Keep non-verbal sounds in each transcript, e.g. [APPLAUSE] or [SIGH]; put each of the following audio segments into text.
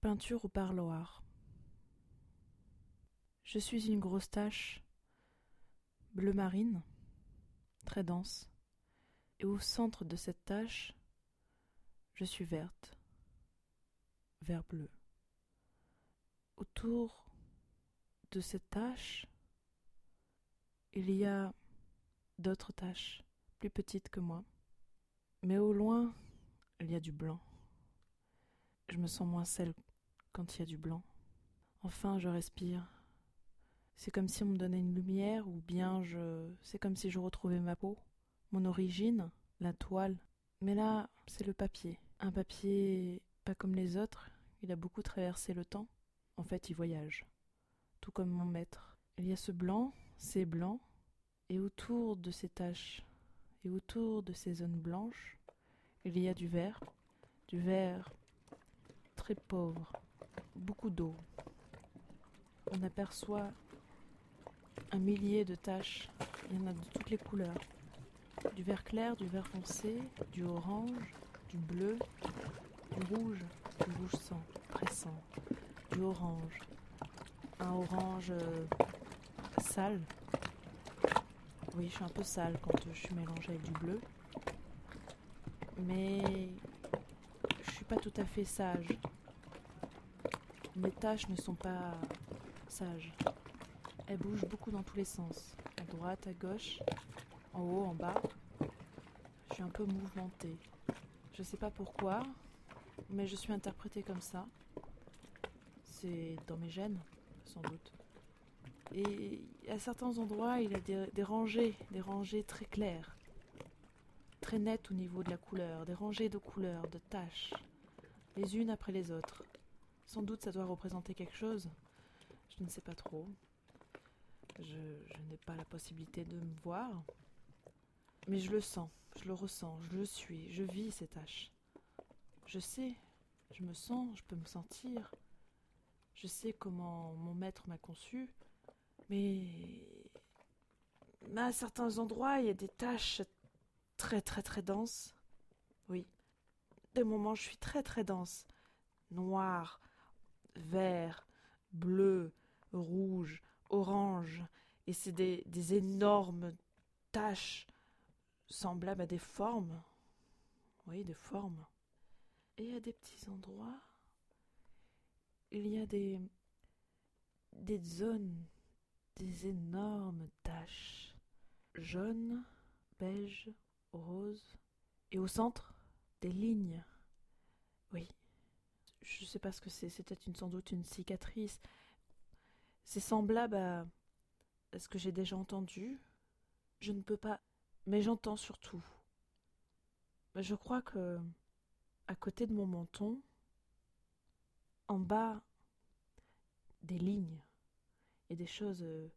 Peinture au parloir. Je suis une grosse tache bleu marine, très dense, et au centre de cette tache, je suis verte, vert bleu. Autour de cette tache, il y a d'autres taches, plus petites que moi, mais au loin, il y a du blanc. Je me sens moins seule quand il y a du blanc. Enfin, je respire. C'est comme si on me donnait une lumière, ou bien je. C'est comme si je retrouvais ma peau, mon origine, la toile. Mais là, c'est le papier. Un papier pas comme les autres, il a beaucoup traversé le temps. En fait, il voyage. Tout comme mon maître. Il y a ce blanc, ces blancs, et autour de ces taches, et autour de ces zones blanches, il y a du vert, du vert très pauvre, beaucoup d'eau. On aperçoit un millier de taches. Il y en a de toutes les couleurs. Du vert clair, du vert foncé, du orange, du bleu, du rouge, du rouge sang, pressant, du orange, un orange euh, sale. Oui, je suis un peu sale quand je suis mélangée avec du bleu. Mais je suis pas tout à fait sage. Mes tâches ne sont pas sages. Elles bougent beaucoup dans tous les sens. À droite, à gauche, en haut, en bas. Je suis un peu mouvementée. Je sais pas pourquoi, mais je suis interprétée comme ça. C'est dans mes gènes, sans doute. Et à certains endroits, il y a des, des rangées, des rangées très claires, très nettes au niveau de la couleur, des rangées de couleurs, de taches, les unes après les autres. Sans doute ça doit représenter quelque chose. Je ne sais pas trop. Je, n'ai pas la possibilité de me voir. Mais je le sens, je le ressens, je le suis, je vis ces tâches. Je sais, je me sens, je peux me sentir. Je sais comment mon maître m'a conçu. Mais... à certains endroits, il y a des taches très très très denses. Oui. Des moments, je suis très très dense. Noir, vert, bleu, rouge, orange, et c'est des, énormes taches semblables à des formes. Oui, des formes. Et à des petits endroits, il y a des, des zones, des énormes taches, jaunes, beige, rose, et au centre, des lignes. Oui, je sais pas ce que c'est, c'était une, sans doute une cicatrice. C'est semblable à, ce que j'ai déjà entendu. Je ne peux pas, mais j'entends surtout. Je crois que, à côté de mon menton, en bas, des lignes et des choses euh,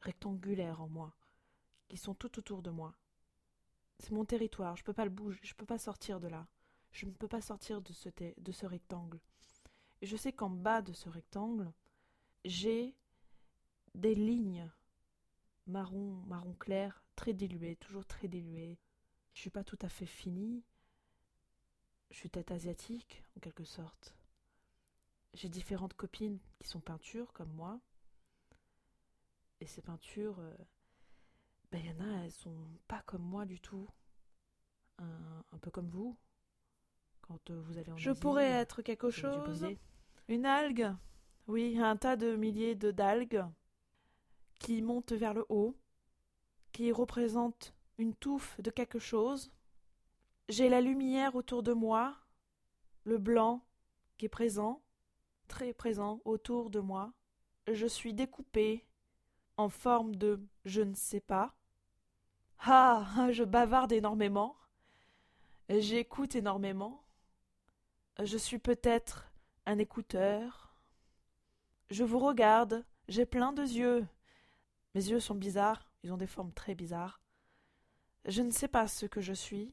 rectangulaires en moi, qui sont tout autour de moi. C'est mon territoire, je peux pas le bouger, je peux pas sortir de là. Je ne peux pas sortir de ce, de ce rectangle. Je sais qu'en bas de ce rectangle, j'ai des lignes marron, marron clair, très diluées, toujours très diluées. Je suis pas tout à fait finie. Je suis tête asiatique, en quelque sorte. J'ai différentes copines qui sont peintures, comme moi. Et ces peintures, euh, ben, il y en a, elles sont pas comme moi du tout. Un peu comme vous. Quand euh, vous allez en Je Asie, pourrais euh, être quelque chose. Une algue. Oui, un tas de milliers de d'algues qui montent vers le haut, qui représentent une touffe de quelque chose. J'ai la lumière autour de moi, le blanc qui est présent, très présent autour de moi. Je suis découpée en forme de je ne sais pas. Ah, je bavarde énormément. J'écoute énormément. Je suis peut-être un écouteur. Je vous regarde, j'ai plein de yeux. Mes yeux sont bizarres, ils ont des formes très bizarres. Je ne sais pas ce que je suis,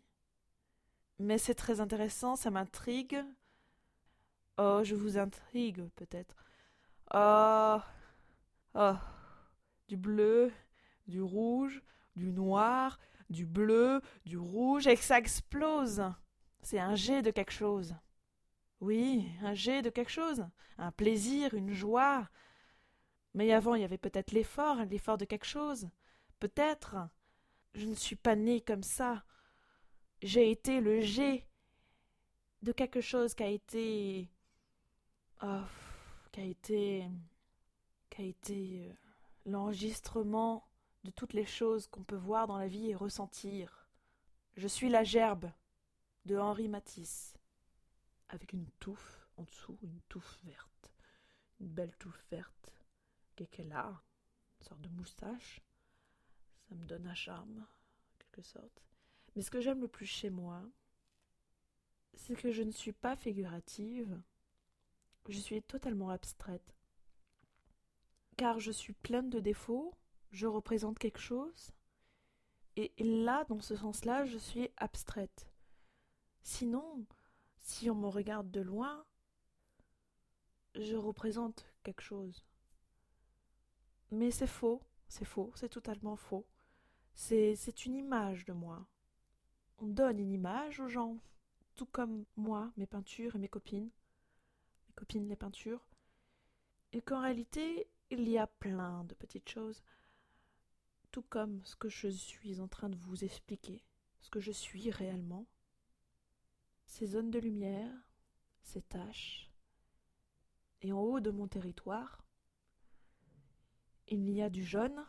mais c'est très intéressant, ça m'intrigue. Oh, je vous intrigue peut-être. Oh, oh, du bleu, du rouge, du noir, du bleu, du rouge, et que ça explose. C'est un jet de quelque chose. Oui, un jet de quelque chose, un plaisir, une joie. Mais avant, il y avait peut-être l'effort, l'effort de quelque chose. Peut-être. Je ne suis pas né comme ça. J'ai été le jet de quelque chose qui a été. Oh, qui a été. qui a été euh, l'enregistrement de toutes les choses qu'on peut voir dans la vie et ressentir. Je suis la gerbe de Henri Matisse, avec une touffe en dessous, une touffe verte, une belle touffe verte, qu'elle a, une sorte de moustache. Ça me donne un charme, en quelque sorte. Mais ce que j'aime le plus chez moi, c'est que je ne suis pas figurative, je suis totalement abstraite. Car je suis pleine de défauts, je représente quelque chose, et là, dans ce sens-là, je suis abstraite. Sinon, si on me regarde de loin, je représente quelque chose. Mais c'est faux, c'est faux, c'est totalement faux. C'est, une image de moi. On donne une image aux gens, tout comme moi, mes peintures et mes copines, mes copines les peintures, et qu'en réalité, il y a plein de petites choses, tout comme ce que je suis en train de vous expliquer, ce que je suis réellement, ces zones de lumière, ces taches, et en haut de mon territoire, il y a du jaune,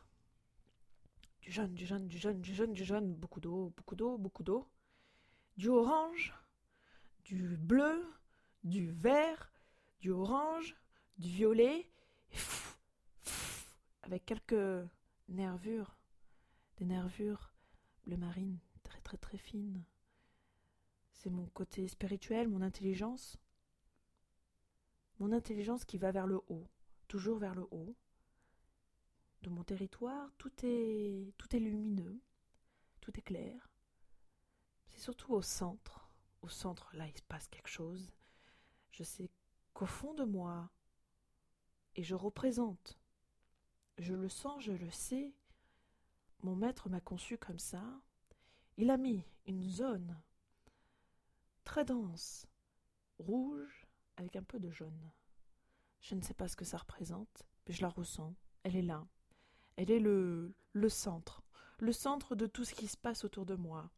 du jaune, du jaune, du jaune, du jaune, du jaune, beaucoup d'eau, beaucoup d'eau, beaucoup d'eau, du orange, du bleu, du vert, du orange, du violet, avec quelques nervures, des nervures bleu marine très très très fines. C'est mon côté spirituel, mon intelligence. Mon intelligence qui va vers le haut, toujours vers le haut. De mon territoire, tout est lumineux, tout est clair. C'est surtout au centre. Au centre, là, il se passe quelque chose. Je sais qu'au fond de moi, et je représente je le sens, je le sais. Mon maître m'a conçu comme ça. Il a mis une zone très dense, rouge, avec un peu de jaune. Je ne sais pas ce que ça représente, mais je la ressens. Elle est là. Elle est le, centre, le centre de tout ce qui se passe autour de moi,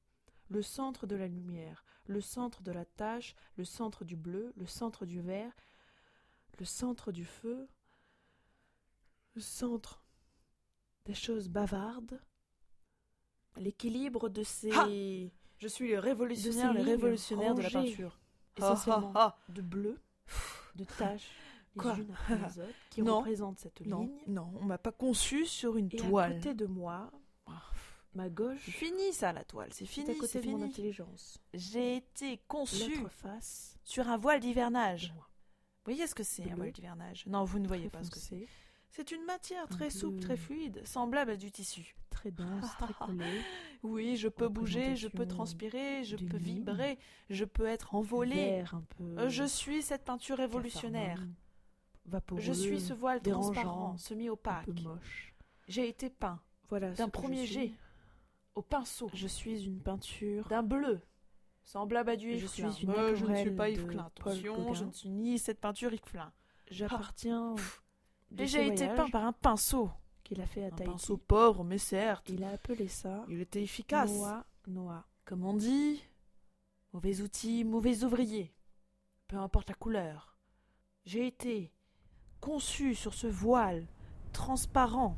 le centre de la lumière, le centre de la tâche, le centre du bleu, le centre du vert, le centre du feu, le centre des choses bavardes, l'équilibre de ces. Je suis le révolutionnaire, le révolutionnaire de la peinture. Essentiellement de bleu, de [LAUGHS] taches, les Quoi unes après les [LAUGHS] autres, qui Non. représentent cette Non, ligne. non, on m'a pas conçu sur une Et toile. à côté de moi, ma C'est gauche, fini ça, la toile, c'est fini, à côté de mon intelligence. J'ai été conçu face, sur un voile d'hivernage. Vous voyez ce que c'est un voile d'hivernage? Non, vous ne voyez pas ce que c'est. C'est une matière très souple, très fluide, semblable à du tissu. très dense, très [LAUGHS] collé, Oui, je peux bouger, je peux transpirer, je peux vibrer, je peux être envolé. Euh, Je suis cette peinture révolutionnaire. vaporeux, Je suis ce voile transparent, semi-opaque. J'ai été peint Voilà. d'un je premier suis. jet au pinceau, Je suis une peinture. d'un bleu semblable à du Je Yves suis Klein. une Euh, je ne suis pas Yves Klein, attention, je ne suis ni cette peinture Yves Klein. J'appartiens. de J'ai été voyage peint par un pinceau. qu'il a fait à Un Tahiti. pinceau pauvre, mais certes. Il a appelé ça Il était efficace. Noa Noa. Comme on dit, mauvais outil, mauvais ouvrier. Peu importe la couleur. J'ai été conçu sur ce voile transparent,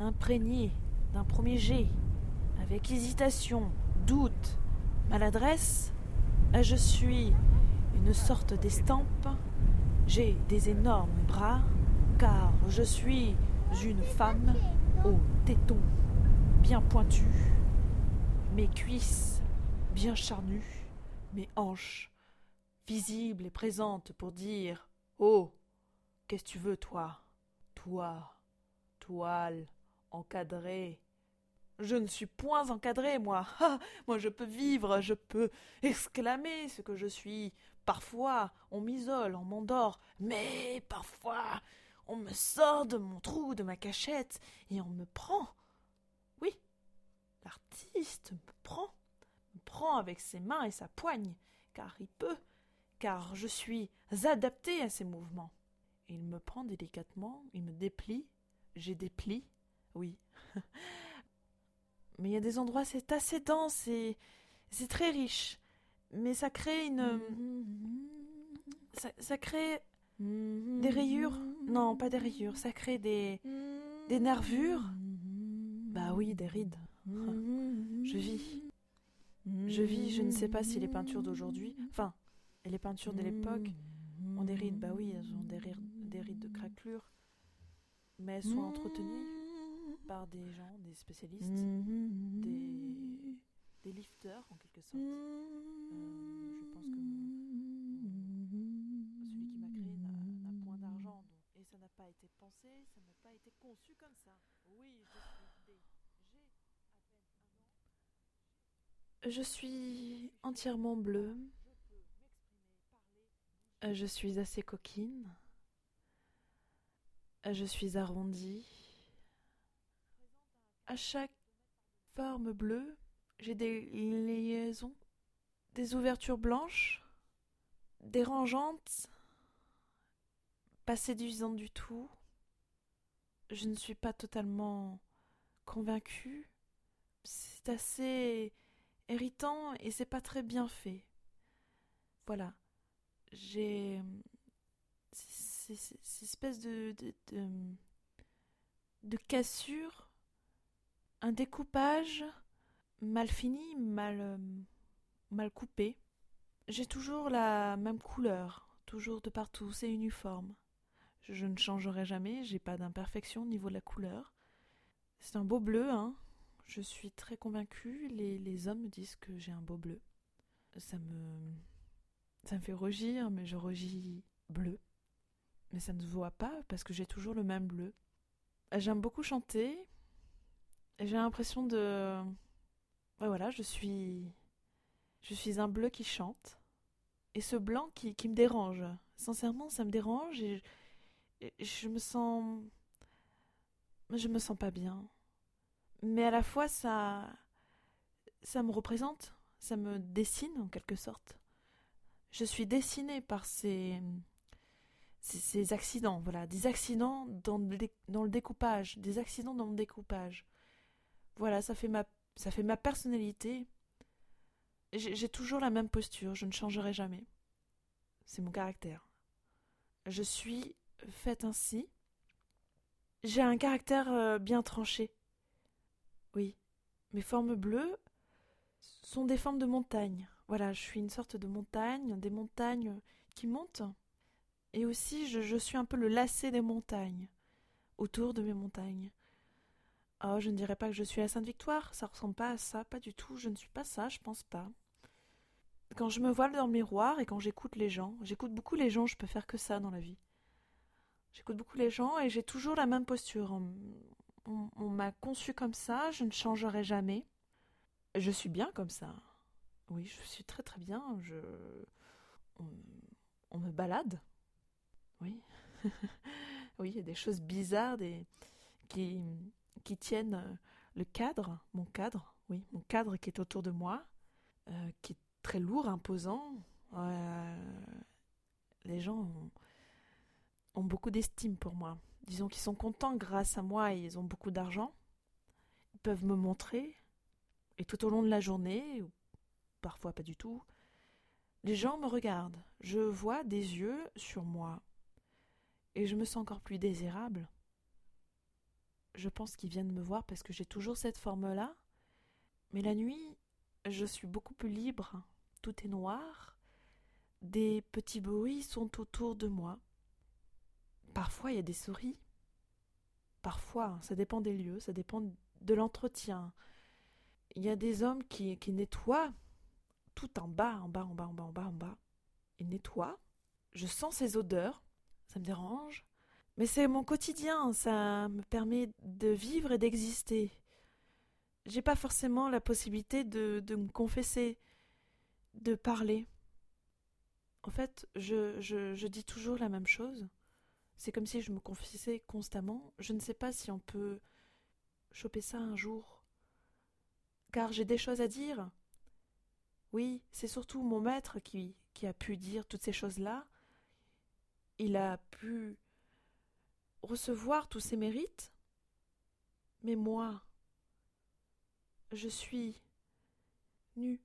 imprégné d'un premier jet, avec hésitation, doute, maladresse. Je suis une sorte d'estampe. J'ai des énormes bras, car je suis une femme aux tétons bien pointus, mes cuisses bien charnues, mes hanches visibles et présentes pour dire Oh, qu'est-ce que tu veux, toi? Toi, toile, encadrée. Je ne suis point encadrée, moi. [LAUGHS] Ah, moi, je peux vivre, je peux exclamer ce que je suis. Parfois, on m'isole, on m'endort, mais parfois, on me sort de mon trou, de ma cachette, et on me prend. Oui, l'artiste me prend, me prend avec ses mains et sa poigne, car il peut, car je suis adapté à ces mouvements. Il me prend délicatement, il me déplie, j'ai des plis, oui. [LAUGHS] Mais il y a des endroits, c'est assez dense et c'est très riche. Mais ça crée une. Ça, ça crée des rayures. Non, pas des rayures, ça crée des. des nervures. Bah oui, des rides. [LAUGHS] Je vis. Je vis, je ne sais pas si les peintures d'aujourd'hui. Enfin, les peintures de l'époque ont des rides. Bah oui, elles ont des, des rides de craquelure. Mais elles sont entretenues par des gens, des spécialistes, des, des lifters en quelque sorte. Euh, je pense que celui qui m'a créé n'a point d'argent et ça n'a pas été pensé, ça n'a pas été conçu comme ça. Oui, je suis Je suis entièrement bleue. Je suis assez coquine. Je suis arrondie. À chaque forme bleue, j'ai des liaisons, des ouvertures blanches, dérangeantes, pas séduisantes du tout. Je ne suis pas totalement convaincue. C'est assez irritant et c'est pas très bien fait. Voilà. J'ai. Cette espèce de, de, de, de cassure, un découpage mal fini, mal, mal coupé. J'ai toujours la même couleur, toujours de partout, c'est uniforme. Je, ne changerai jamais, j'ai pas d'imperfection au niveau de la couleur. C'est un beau bleu, hein. Je suis très convaincue, les, les hommes me disent que j'ai un beau bleu. Ça me. Ça me fait rougir, mais je rougis bleu. Mais ça ne se voit pas parce que j'ai toujours le même bleu. J'aime beaucoup chanter. J'ai l'impression de voilà, je suis. Je suis un bleu qui chante. Et ce blanc qui, qui me dérange. Sincèrement, ça me dérange je me sens. Je me sens pas bien. Mais à la fois, ça. Ça me représente. Ça me dessine en quelque sorte. Je suis dessinée par ces. Ces, accidents, voilà, des accidents dans le, dans le découpage, des accidents dans le découpage. Voilà, ça fait ma ça fait ma personnalité. J'ai toujours la même posture, je ne changerai jamais. C'est mon caractère. Je suis faite ainsi. J'ai un caractère euh, bien tranché. Oui, mes formes bleues sont des formes de montagne. Voilà, je suis une sorte de montagne, des montagnes qui montent. Et aussi, je, suis un peu le lacet des montagnes, autour de mes montagnes. Oh, je ne dirais pas que je suis à Sainte-Victoire, ça ressemble pas à ça, pas du tout, je ne suis pas ça, je pense pas. Quand je me voile dans le miroir et quand j'écoute les gens, j'écoute beaucoup les gens, je peux faire que ça dans la vie. J'écoute beaucoup les gens et j'ai toujours la même posture. On, m'a conçu comme ça, je ne changerai jamais. Je suis bien comme ça. Oui, je suis très très bien. Je. On, me balade. Oui. [LAUGHS] oui, il y a des choses bizarres, des. qui qui tiennent euh, le cadre, mon cadre, oui, mon cadre qui est autour de moi, euh, qui est très lourd, imposant. Euh, les gens ont, beaucoup d'estime pour moi. Disons qu'ils sont contents grâce à moi et ils ont beaucoup d'argent. Ils peuvent me montrer. Et tout au long de la journée, ou parfois pas du tout, les gens me regardent. Je vois des yeux sur moi. Et je me sens encore plus désirable je pense qu'ils viennent me voir parce que j'ai toujours cette forme-là. Mais la nuit, je suis beaucoup plus libre. Tout est noir. Des petits bruits sont autour de moi. Parfois, il y a des souris. Parfois, ça dépend des lieux, ça dépend de l'entretien. Il y a des hommes qui, qui nettoient tout en bas, en bas, en bas, en bas, en bas, en bas. Ils nettoient. Je sens ces odeurs. Ça me dérange. Mais c'est mon quotidien, ça me permet de vivre et d'exister. J'ai pas forcément la possibilité de, me confesser, de parler. En fait, je dis toujours la même chose. C'est comme si je me confessais constamment. Je ne sais pas si on peut choper ça un jour. Car j'ai des choses à dire. Oui, c'est surtout mon maître qui, qui a pu dire toutes ces choses-là. Il a pu recevoir tous ces mérites. Mais moi, je suis nu,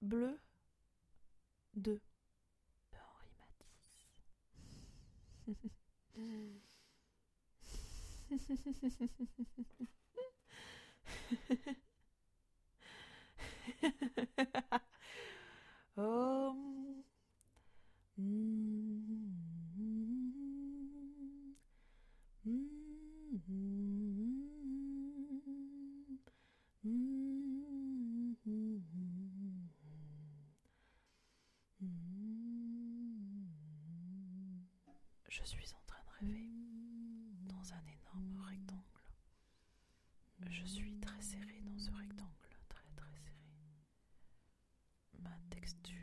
bleu, de Henri Matisse. Oh. Je suis en train de rêver dans un énorme rectangle. Je suis très serré dans ce rectangle, très très serré. Ma texture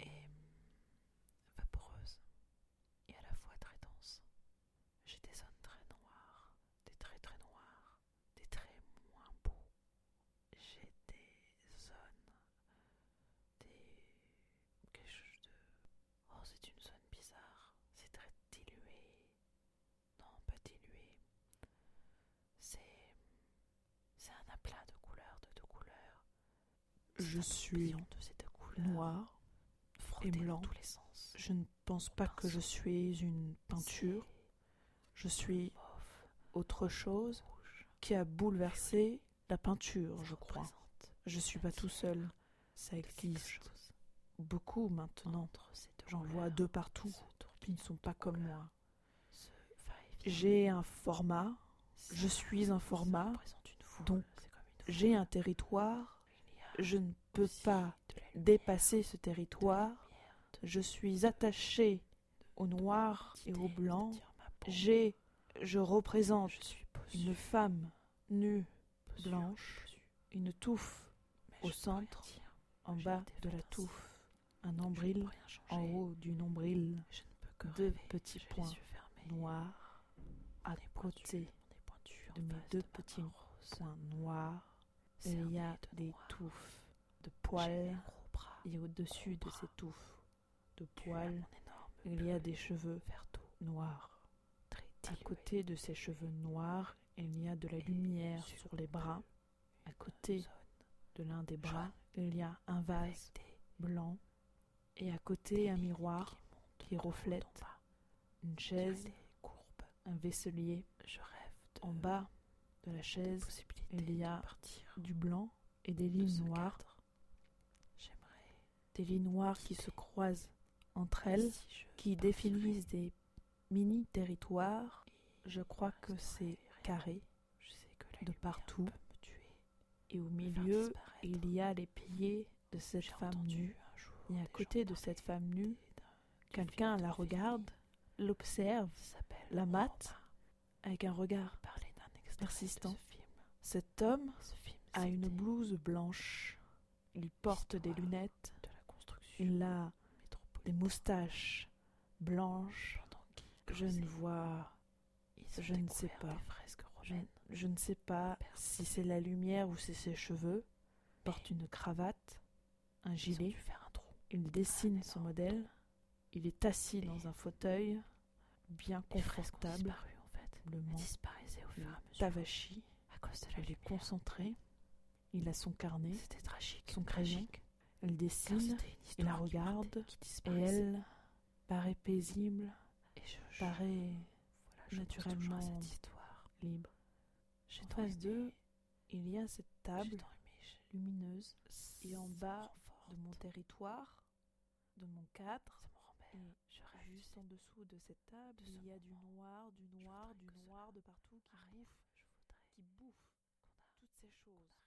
est vaporeuse et à la fois très dense. J'ai des zones très noires, des traits très noirs, des traits moins beaux. J'ai des zones, des quelque chose de. Oh, c'est une zone bizarre. C'est très dilué. Non, pas dilué. C'est. C'est un aplat de couleurs, de deux couleurs. C'est Je suis tourbillon de ces deux couleurs. noir. frotté et blanc. tous les sens. Je ne pense pas que je suis une peinture. Je suis autre chose qui a bouleversé la peinture, je crois. Je suis pas tout seul. Ça existe beaucoup maintenant. J'en vois deux partout qui ne sont pas comme moi. J'ai un format, je suis un format, donc j'ai un territoire, je ne peux pas dépasser ce territoire. Je suis attaché au noir et au blanc. J'ai, je représente une femme nue, blanche, une touffe au centre, en bas de la touffe, un nombril, en haut du nombril, deux petits points noirs, à côté de mes deux petits points noirs, il y a de des touffes de poils, et au-dessus de ces touffes de poils, il y a des cheveux noirs. À côté de ces cheveux noirs, il y a de la lumière sur les le bras. À côté de l'un des bras, il y a un vase blanc et à côté un miroir qui, reflète une chaise, des courbes. un vaisselier. Je rêve de En bas de la chaise, il y a partir du blanc et des de lignes noires. J'aimerais des lignes noires qui se croisent entre elles, si qui définissent des mini-territoires. Je crois que c'est carré Je sais que de partout. peut me tuer, et au milieu, il y a les pieds de cette femme nue. Et à côté de cette femme nue, quelqu'un la regarde, l'observe la mate avec un regard. Parler persistant. Cet homme a une blouse blanche. Il porte des lunettes. Il a des moustaches blanches. Je ne vois, je ne sais pas. je, ne sais pas si c'est la lumière ou si c'est ses cheveux. Il porte une cravate, un gilet. Il dessine son modèle. Il est assis dans un fauteuil bien confortable. disparu en fait. Et à cause de la est lumière. concentré. Il a son carnet, C'était tragique. son crayon. tragique, car dessine. Il la regarde. Et elle paraît paisible, Et je, paraît voilà, je naturellement à cette histoire. libre. J'ai En face d'eux, il y a cette table lumineuse et en bas de mon territoire, de mon cadre, me et Je juste en dessous de cette table, de il y a du noir, du noir, du noir de partout qui bouffe, qui bouffe toutes ces choses.